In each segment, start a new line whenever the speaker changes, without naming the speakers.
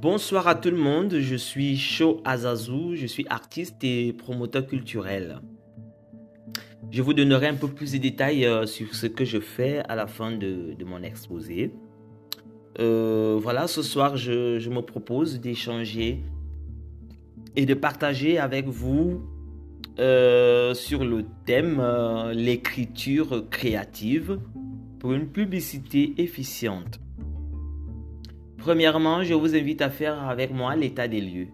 Bonsoir à tout le monde, je suis Sho Azazu, je suis artiste et promoteur culturel. Je vous donnerai un peu plus de détails euh, sur ce que je fais à la fin de, mon exposé. Euh, voilà, ce soir, je, me propose d'échanger et de partager avec vous euh, sur le thème l'écriture créative pour une publicité efficiente. Premièrement, je vous invite à faire avec moi l'état des lieux.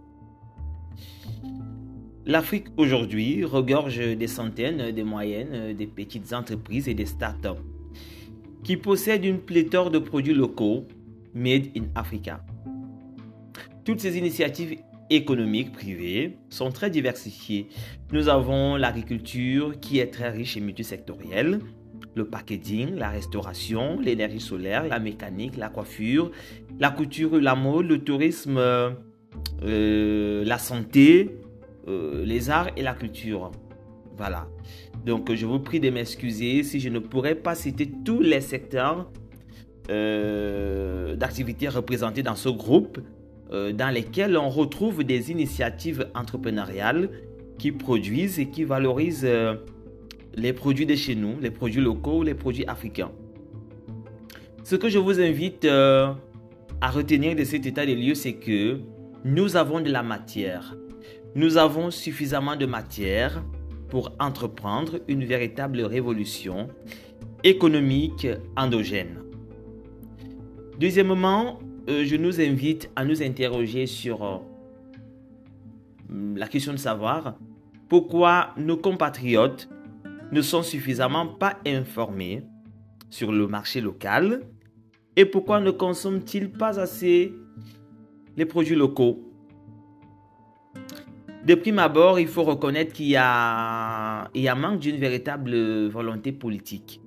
L'Afrique aujourd'hui regorge des centaines, des moyennes, des petites entreprises et des startups qui possèdent une pléthore de produits locaux made in Africa. Toutes ces initiatives économiques privées sont très diversifiées. Nous avons l'agriculture qui est très riche et multisectorielle, le packaging, la restauration, l'énergie solaire, la mécanique, la coiffure, la couture, la mode, le tourisme, euh, la santé, euh, les arts et la culture. Voilà. Donc je vous prie de m'excuser si je ne pourrais pas citer tous les secteurs euh, d'activité représentés dans ce groupe, dans lesquels on retrouve des initiatives entrepreneuriales qui produisent et qui valorisent les produits de chez nous, les produits locaux, les produits africains. Ce que je vous invite euh, à retenir de cet état des lieux, c'est que nous avons de la matière. Nous avons suffisamment de matière pour entreprendre une véritable révolution économique endogène. Deuxièmement, euh, je nous invite à nous interroger sur euh, la question de savoir pourquoi nos compatriotes ne sont suffisamment pas informés sur le marché local et pourquoi ne consomment-ils pas assez les produits locaux? De prime abord, il faut reconnaître qu'il y a, y a manque d'une véritable volonté politique.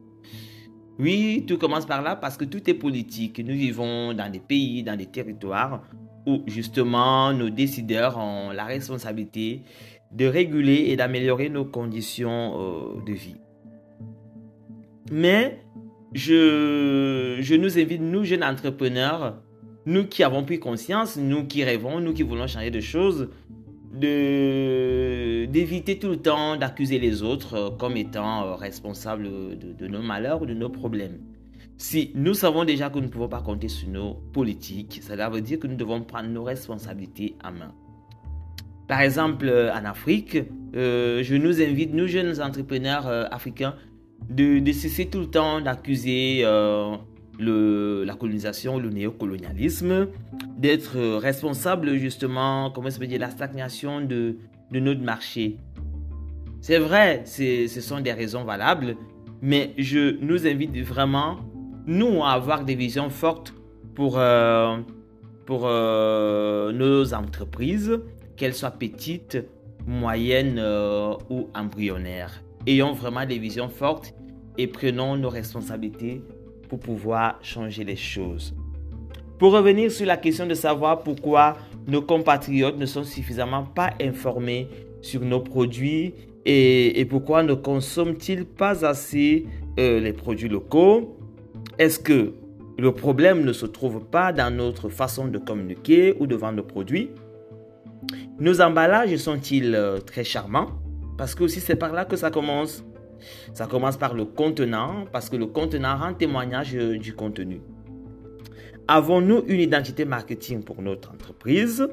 Oui, tout commence par là parce que tout est politique. Nous vivons dans des pays, dans des territoires où justement nos décideurs ont la responsabilité de réguler et d'améliorer nos conditions euh, de vie. Mais je, je nous invite, nous jeunes entrepreneurs, nous qui avons pris conscience, nous qui rêvons, nous qui voulons changer de choses, de d'éviter tout le temps d'accuser les autres euh, comme étant euh, responsables de, de, nos malheurs ou de nos problèmes. Si nous savons déjà que nous ne pouvons pas compter sur nos politiques, cela veut dire que nous devons prendre nos responsabilités à main. Par exemple, euh, en Afrique, euh, je nous invite, nous jeunes entrepreneurs euh, africains, de, cesser tout le temps d'accuser la colonisation, le néocolonialisme, d'être responsable justement, comment se dire, la stagnation de, de notre marché. C'est vrai, ce sont des raisons valables, mais je nous invite vraiment, nous, à avoir des visions fortes pour, pour nos entreprises qu'elles soient petites, moyennes euh, ou embryonnaires. Ayons vraiment des visions fortes et prenons nos responsabilités pour pouvoir changer les choses. Pour revenir sur la question de savoir pourquoi nos compatriotes ne sont suffisamment pas informés sur nos produits et, pourquoi ne consomment-ils pas assez euh, les produits locaux, est-ce que le problème ne se trouve pas dans notre façon de communiquer ou de vendre nos produits? Nos emballages sont-ils euh, très charmants? Parce que aussi c'est par là que ça commence. Ça commence par le contenant, parce que le contenant rend témoignage euh, du contenu. Avons-nous une identité marketing pour notre entreprise?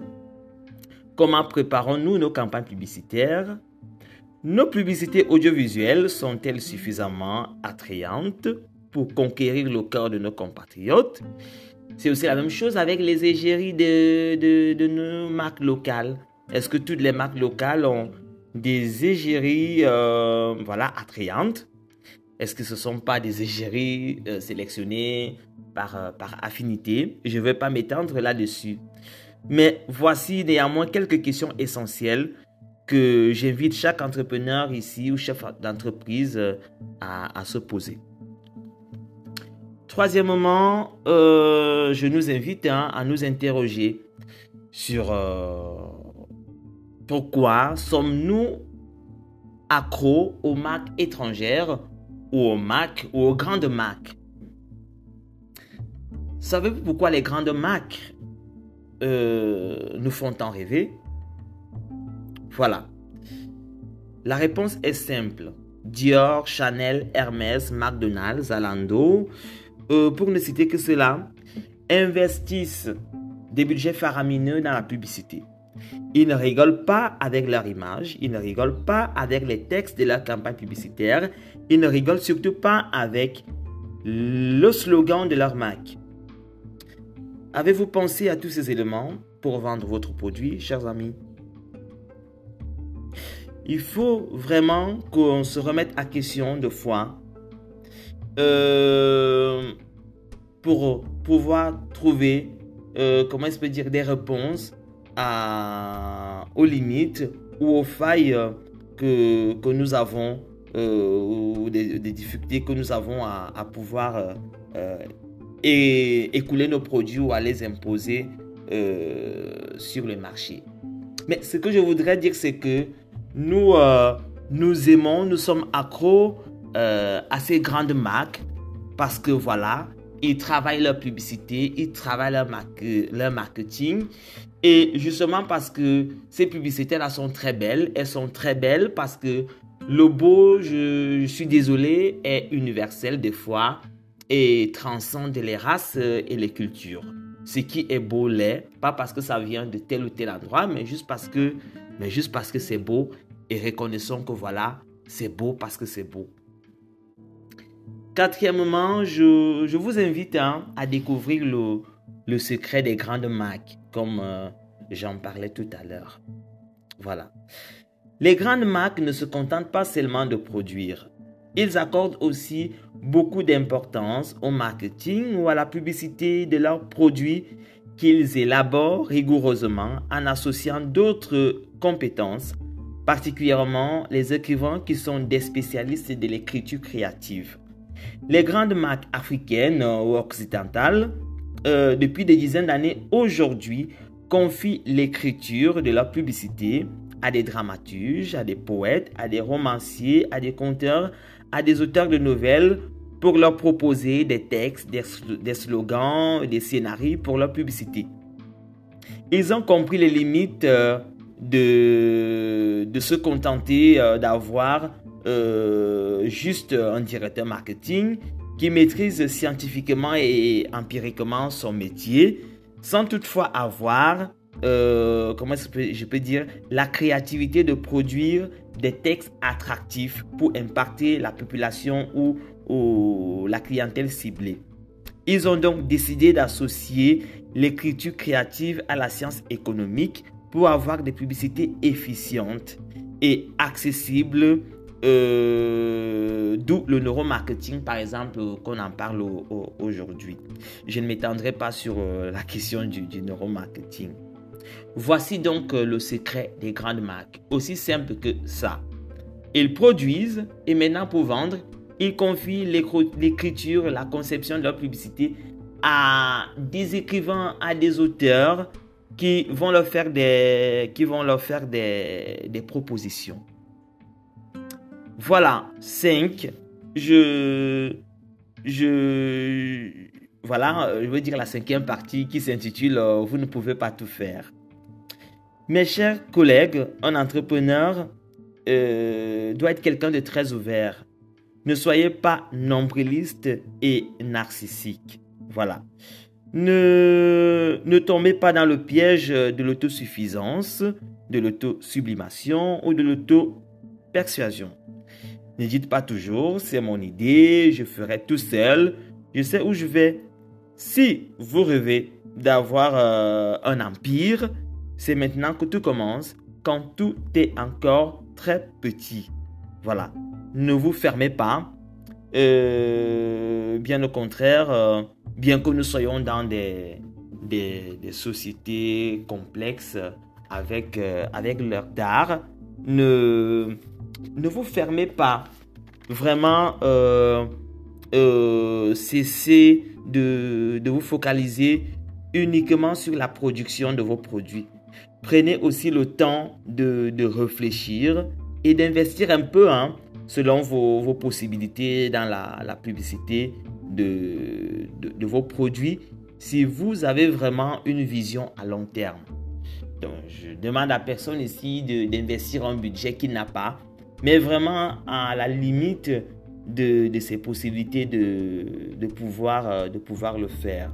Comment préparons-nous nos campagnes publicitaires? Nos publicités audiovisuelles sont-elles suffisamment attrayantes pour conquérir le cœur de nos compatriotes? C'est aussi la même chose avec les égéries de, de, de nos marques locales. Est-ce que toutes les marques locales ont des égéries euh, voilà, attrayantes? Est-ce que ce ne sont pas des égéries euh, sélectionnées par, euh, par affinité? Je ne vais pas m'étendre là-dessus. Mais voici néanmoins quelques questions essentielles que j'invite chaque entrepreneur ici ou chef d'entreprise à, se poser. Troisièmement, je nous invite hein, à nous interroger sur pourquoi sommes-nous accros aux marques étrangères ou aux marques ou aux grandes marques? Savez-vous pourquoi les grandes marques nous font tant rêver? Voilà. La réponse est simple. Dior, Chanel, Hermès, McDonald's, Zalando, pour ne citer que cela, investissent des budgets faramineux dans la publicité. Ils ne rigolent pas avec leur image, ils ne rigolent pas avec les textes de leur campagne publicitaire, ils ne rigolent surtout pas avec le slogan de leur marque. Avez-vous pensé à tous ces éléments pour vendre votre produit, chers amis? Il faut vraiment qu'on se remette à question de fois euh, pour pouvoir trouver, euh, comment peux dire, des réponses aux limites ou aux failles que, que nous avons euh, ou des, difficultés que nous avons à, pouvoir euh, euh, et écouler nos produits ou à les imposer sur le marché. Mais ce que je voudrais dire, c'est que nous, nous aimons, nous sommes accros à ces grandes marques parce que voilà, ils travaillent leur publicité, ils travaillent leur, leur marketing. Et justement parce que ces publicités-là sont très belles, elles sont très belles parce que le beau, je, suis désolé, est universel des fois et transcende les races et les cultures. Ce qui est beau l'est, pas parce que ça vient de tel ou tel endroit, mais juste parce que, mais juste parce que c'est beau et reconnaissons que voilà, c'est beau parce que c'est beau. Quatrièmement, je, vous invite hein, à découvrir le, secret des grandes marques, comme euh, j'en parlais tout à l'heure. Voilà. Les grandes marques ne se contentent pas seulement de produire. Ils accordent aussi beaucoup d'importance au marketing ou à la publicité de leurs produits qu'ils élaborent rigoureusement en associant d'autres compétences, particulièrement les écrivains qui sont des spécialistes de l'écriture créative. Les grandes marques africaines ou occidentales, euh, depuis des dizaines d'années aujourd'hui, confient l'écriture de leur publicité à des dramaturges, à des poètes, à des romanciers, à des conteurs, à des auteurs de nouvelles pour leur proposer des textes, des, slogans, des scénarios pour leur publicité. Ils ont compris les limites euh, de, de se contenter euh, d'avoir juste un directeur marketing qui maîtrise scientifiquement et empiriquement son métier sans toutefois avoir, euh, comment je peux, dire, la créativité de produire des textes attractifs pour impacter la population ou, ou la clientèle ciblée. Ils ont donc décidé d'associer l'écriture créative à la science économique pour avoir des publicités efficientes et accessibles euh, d'où le neuromarketing, par exemple, qu'on en parle aujourd'hui. Je ne m'étendrai pas sur euh, la question du, neuromarketing. Voici donc euh, le secret des grandes marques. Aussi simple que ça. Ils produisent et maintenant pour vendre, ils confient l'écriture, la conception de leur publicité à des écrivains, à des auteurs qui vont leur faire des, qui vont leur faire des propositions. Voilà, 5. Je. Je. Voilà, je veux dire la cinquième partie qui s'intitule euh, Vous ne pouvez pas tout faire. Mes chers collègues, un entrepreneur euh, doit être quelqu'un de très ouvert. Ne soyez pas nombriliste et narcissique. Voilà. Ne, ne tombez pas dans le piège de l'autosuffisance, de l'autosublimation ou de l'auto-persuasion. Ne dites pas toujours, c'est mon idée, je ferai tout seul, je sais où je vais. Si vous rêvez d'avoir euh, un empire, c'est maintenant que tout commence, quand tout est encore très petit. Voilà. Ne vous fermez pas. Euh, bien au contraire, euh, bien que nous soyons dans des, des, sociétés complexes avec, avec leur d'art, ne, ne vous fermez pas. Vraiment, euh, euh, cessez de, vous focaliser uniquement sur la production de vos produits. Prenez aussi le temps de, réfléchir et d'investir un peu hein, selon vos, possibilités dans la, publicité de, de, vos produits si vous avez vraiment une vision à long terme. Donc, je demande à personne ici d'investir un budget qu'il n'a pas, mais vraiment à la limite de, ses possibilités de, pouvoir, euh, de pouvoir le faire.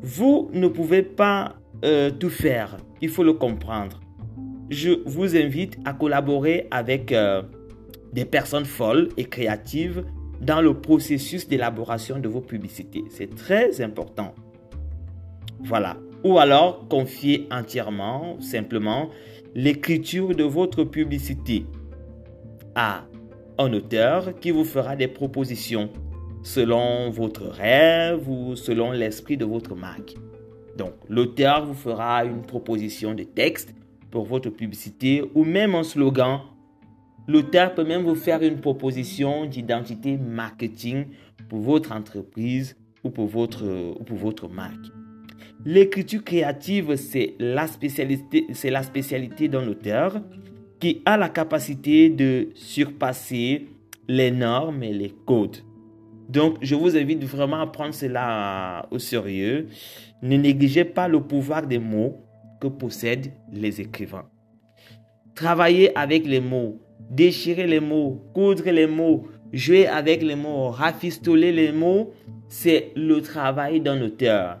Vous ne pouvez pas euh, tout faire, il faut le comprendre. Je vous invite à collaborer avec euh, des personnes folles et créatives dans le processus d'élaboration de vos publicités. C'est très important. Voilà. Ou alors confier entièrement, simplement, l'écriture de votre publicité un auteur qui vous fera des propositions selon votre rêve ou selon l'esprit de votre marque. Donc, l'auteur vous fera une proposition de texte pour votre publicité ou même un slogan L'auteur peut même vous faire une proposition d'identité marketing pour votre entreprise ou pour votre, ou pour votre marque. L'écriture créative, c'est la spécialité, c'est la spécialité d'un auteur qui a la capacité de surpasser les normes et les codes. Donc, je vous invite vraiment à prendre cela au sérieux. Ne négligez pas le pouvoir des mots que possèdent les écrivains. Travaillez avec les mots déchirer les mots, coudre les mots, jouer avec les mots, rafistoler les mots, c'est le travail d'un auteur.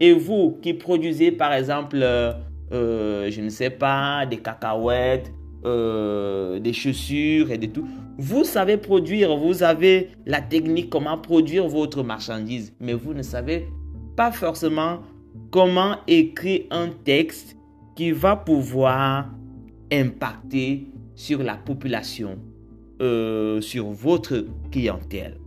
Et vous qui produisez par exemple, euh, euh, je ne sais pas, des cacahuètes, euh, des chaussures et de tout, vous savez produire, vous avez la technique comment produire votre marchandise, mais vous ne savez pas forcément comment écrire un texte qui va pouvoir impacter sur la population, euh, sur votre clientèle.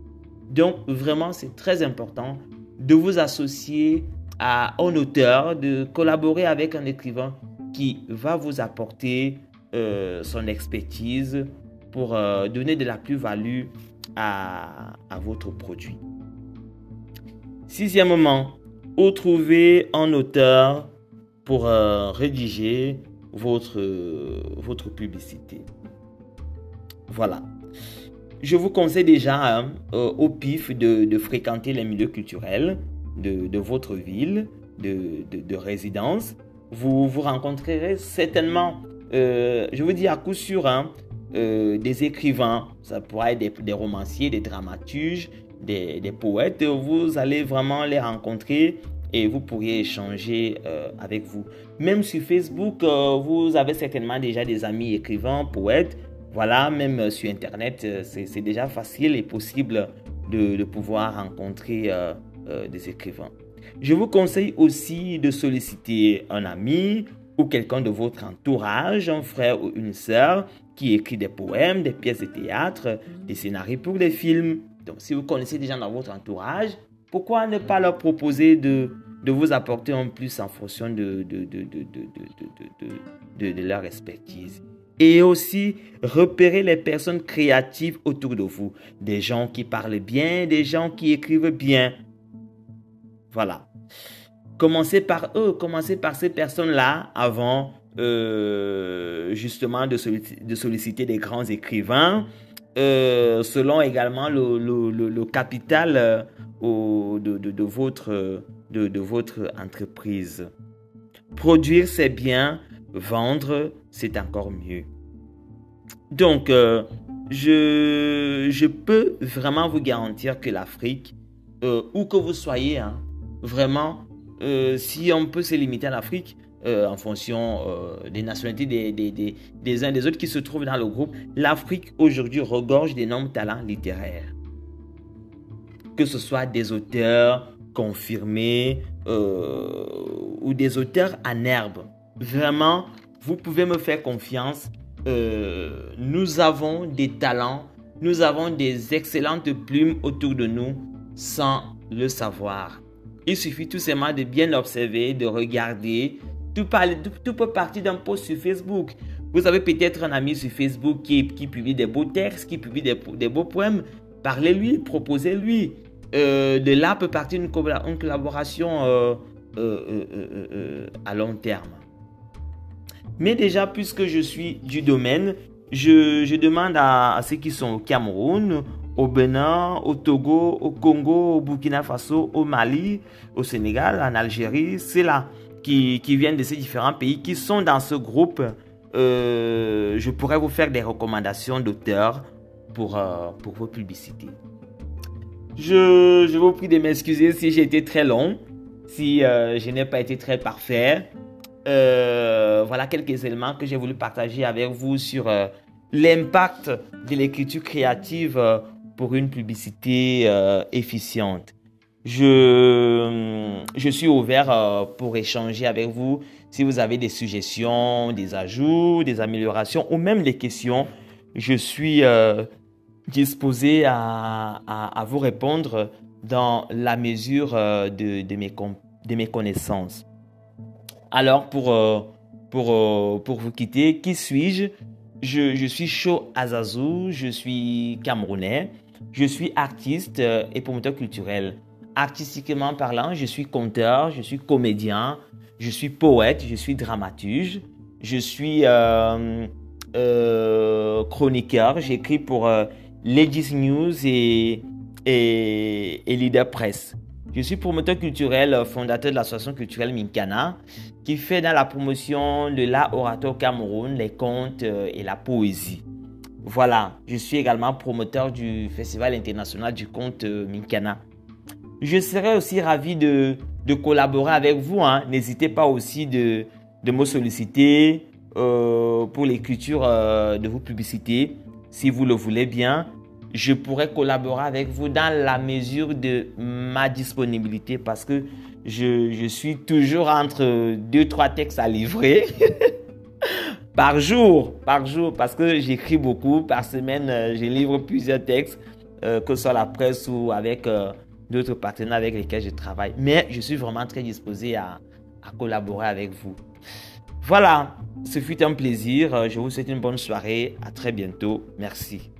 Donc vraiment, c'est très important de vous associer à un auteur, de collaborer avec un écrivain qui va vous apporter euh, son expertise pour euh, donner de la plus-value à, votre produit. Sixièmement, où trouver un auteur pour rédiger votre, publicité. Voilà. Je vous conseille déjà hein, euh, au pif de, fréquenter les milieux culturels de, votre ville, de, résidence. Vous vous rencontrerez certainement, euh, je vous dis à coup sûr, hein, euh, des écrivains, ça pourrait être des, romanciers, des dramaturges, des, poètes. Vous allez vraiment les rencontrer et vous pourriez échanger euh, avec vous. Même sur Facebook, vous avez certainement déjà des amis écrivains, poètes. Voilà, même sur Internet, c'est déjà facile et possible de, pouvoir rencontrer des écrivains. Je vous conseille aussi de solliciter un ami ou quelqu'un de votre entourage, un frère ou une sœur qui écrit des poèmes, des pièces de théâtre, des scénarios pour des films. Donc si vous connaissez des gens dans votre entourage, pourquoi ne pas leur proposer de, de vous apporter en plus en fonction de, de, de, leur expertise et aussi repérer les personnes créatives autour de vous. Des gens qui parlent bien, des gens qui écrivent bien. Voilà. Commencez par eux, commencez par ces personnes-là avant euh, justement de solliciter des grands écrivains euh, selon également le, capital de, votre entreprise. Produire, c'est bien. Vendre, c'est encore mieux. Donc, euh, je, je, peux vraiment vous garantir que l'Afrique, où que vous soyez, hein, vraiment, si on peut se limiter à l'Afrique, euh, en fonction euh, des nationalités des, des, des, des, uns des autres qui se trouvent dans le groupe, l'Afrique aujourd'hui regorge d'énormes talents littéraires. Que ce soit des auteurs confirmés euh, ou des auteurs en herbe. Vraiment, vous pouvez me faire confiance. nous avons des talents, nous avons des excellentes plumes autour de nous sans le savoir. Il suffit tout simplement de bien observer, de regarder, tout, peut partir d'un post sur Facebook. Vous avez peut-être un ami sur Facebook qui, publie des beaux textes, qui publie des, des beaux poèmes. Parlez-lui, proposez-lui. Euh, de là peut partir une, collaboration euh, euh, à long terme. Mais déjà, puisque je suis du domaine, je, demande à, ceux qui sont au Cameroun au Bénin, au Togo, au Congo, au Burkina Faso, au Mali, au Sénégal, en Algérie. C'est là qui, qui, viennent de ces différents pays qui sont dans ce groupe. Euh, je pourrais vous faire des recommandations d'auteurs pour, euh, pour vos publicités. Je, je vous prie de m'excuser si j'ai été très long, si euh, je n'ai pas été très parfait. voilà quelques éléments que j'ai voulu partager avec vous sur l'impact de l'écriture créative pour une publicité efficiente. Je, je suis ouvert pour échanger avec vous si vous avez des suggestions, des ajouts, des améliorations ou même des questions. Je suis disposé à, à, vous répondre dans la mesure euh, de, de, mes, de mes connaissances. Alors, pour, euh, pour, euh, pour vous quitter, qui suis-je? Je, je, suis Sho Azazou, je suis camerounais, je suis artiste et promoteur culturel. Artistiquement parlant, je suis conteur, je suis comédien, je suis poète, je suis dramaturge, je suis chroniqueur, j'écris pour Ladies News et, et, Leader Press. Je suis promoteur culturel, euh, fondateur de l'association culturelle Minkana, qui fait dans la promotion de l'art Cameroun, les contes euh, et la poésie. Voilà, je suis également promoteur du Festival international du conte euh, Minkana. Je serais aussi ravi de, collaborer avec vous. Hein. N'hésitez pas aussi de, de me solliciter pour l'écriture de vos publicités si vous le voulez bien, je pourrais collaborer avec vous dans la mesure de ma disponibilité parce que je, suis toujours entre deux, trois textes à livrer. par jour, par jour, parce que j'écris beaucoup. Par semaine, euh, je livre plusieurs textes, euh, que ce soit la presse ou avec euh, d'autres partenaires avec lesquels je travaille. Mais je suis vraiment très disposé à, à collaborer avec vous. Voilà, ce fut un plaisir. Je vous souhaite une bonne soirée. À très bientôt. Merci.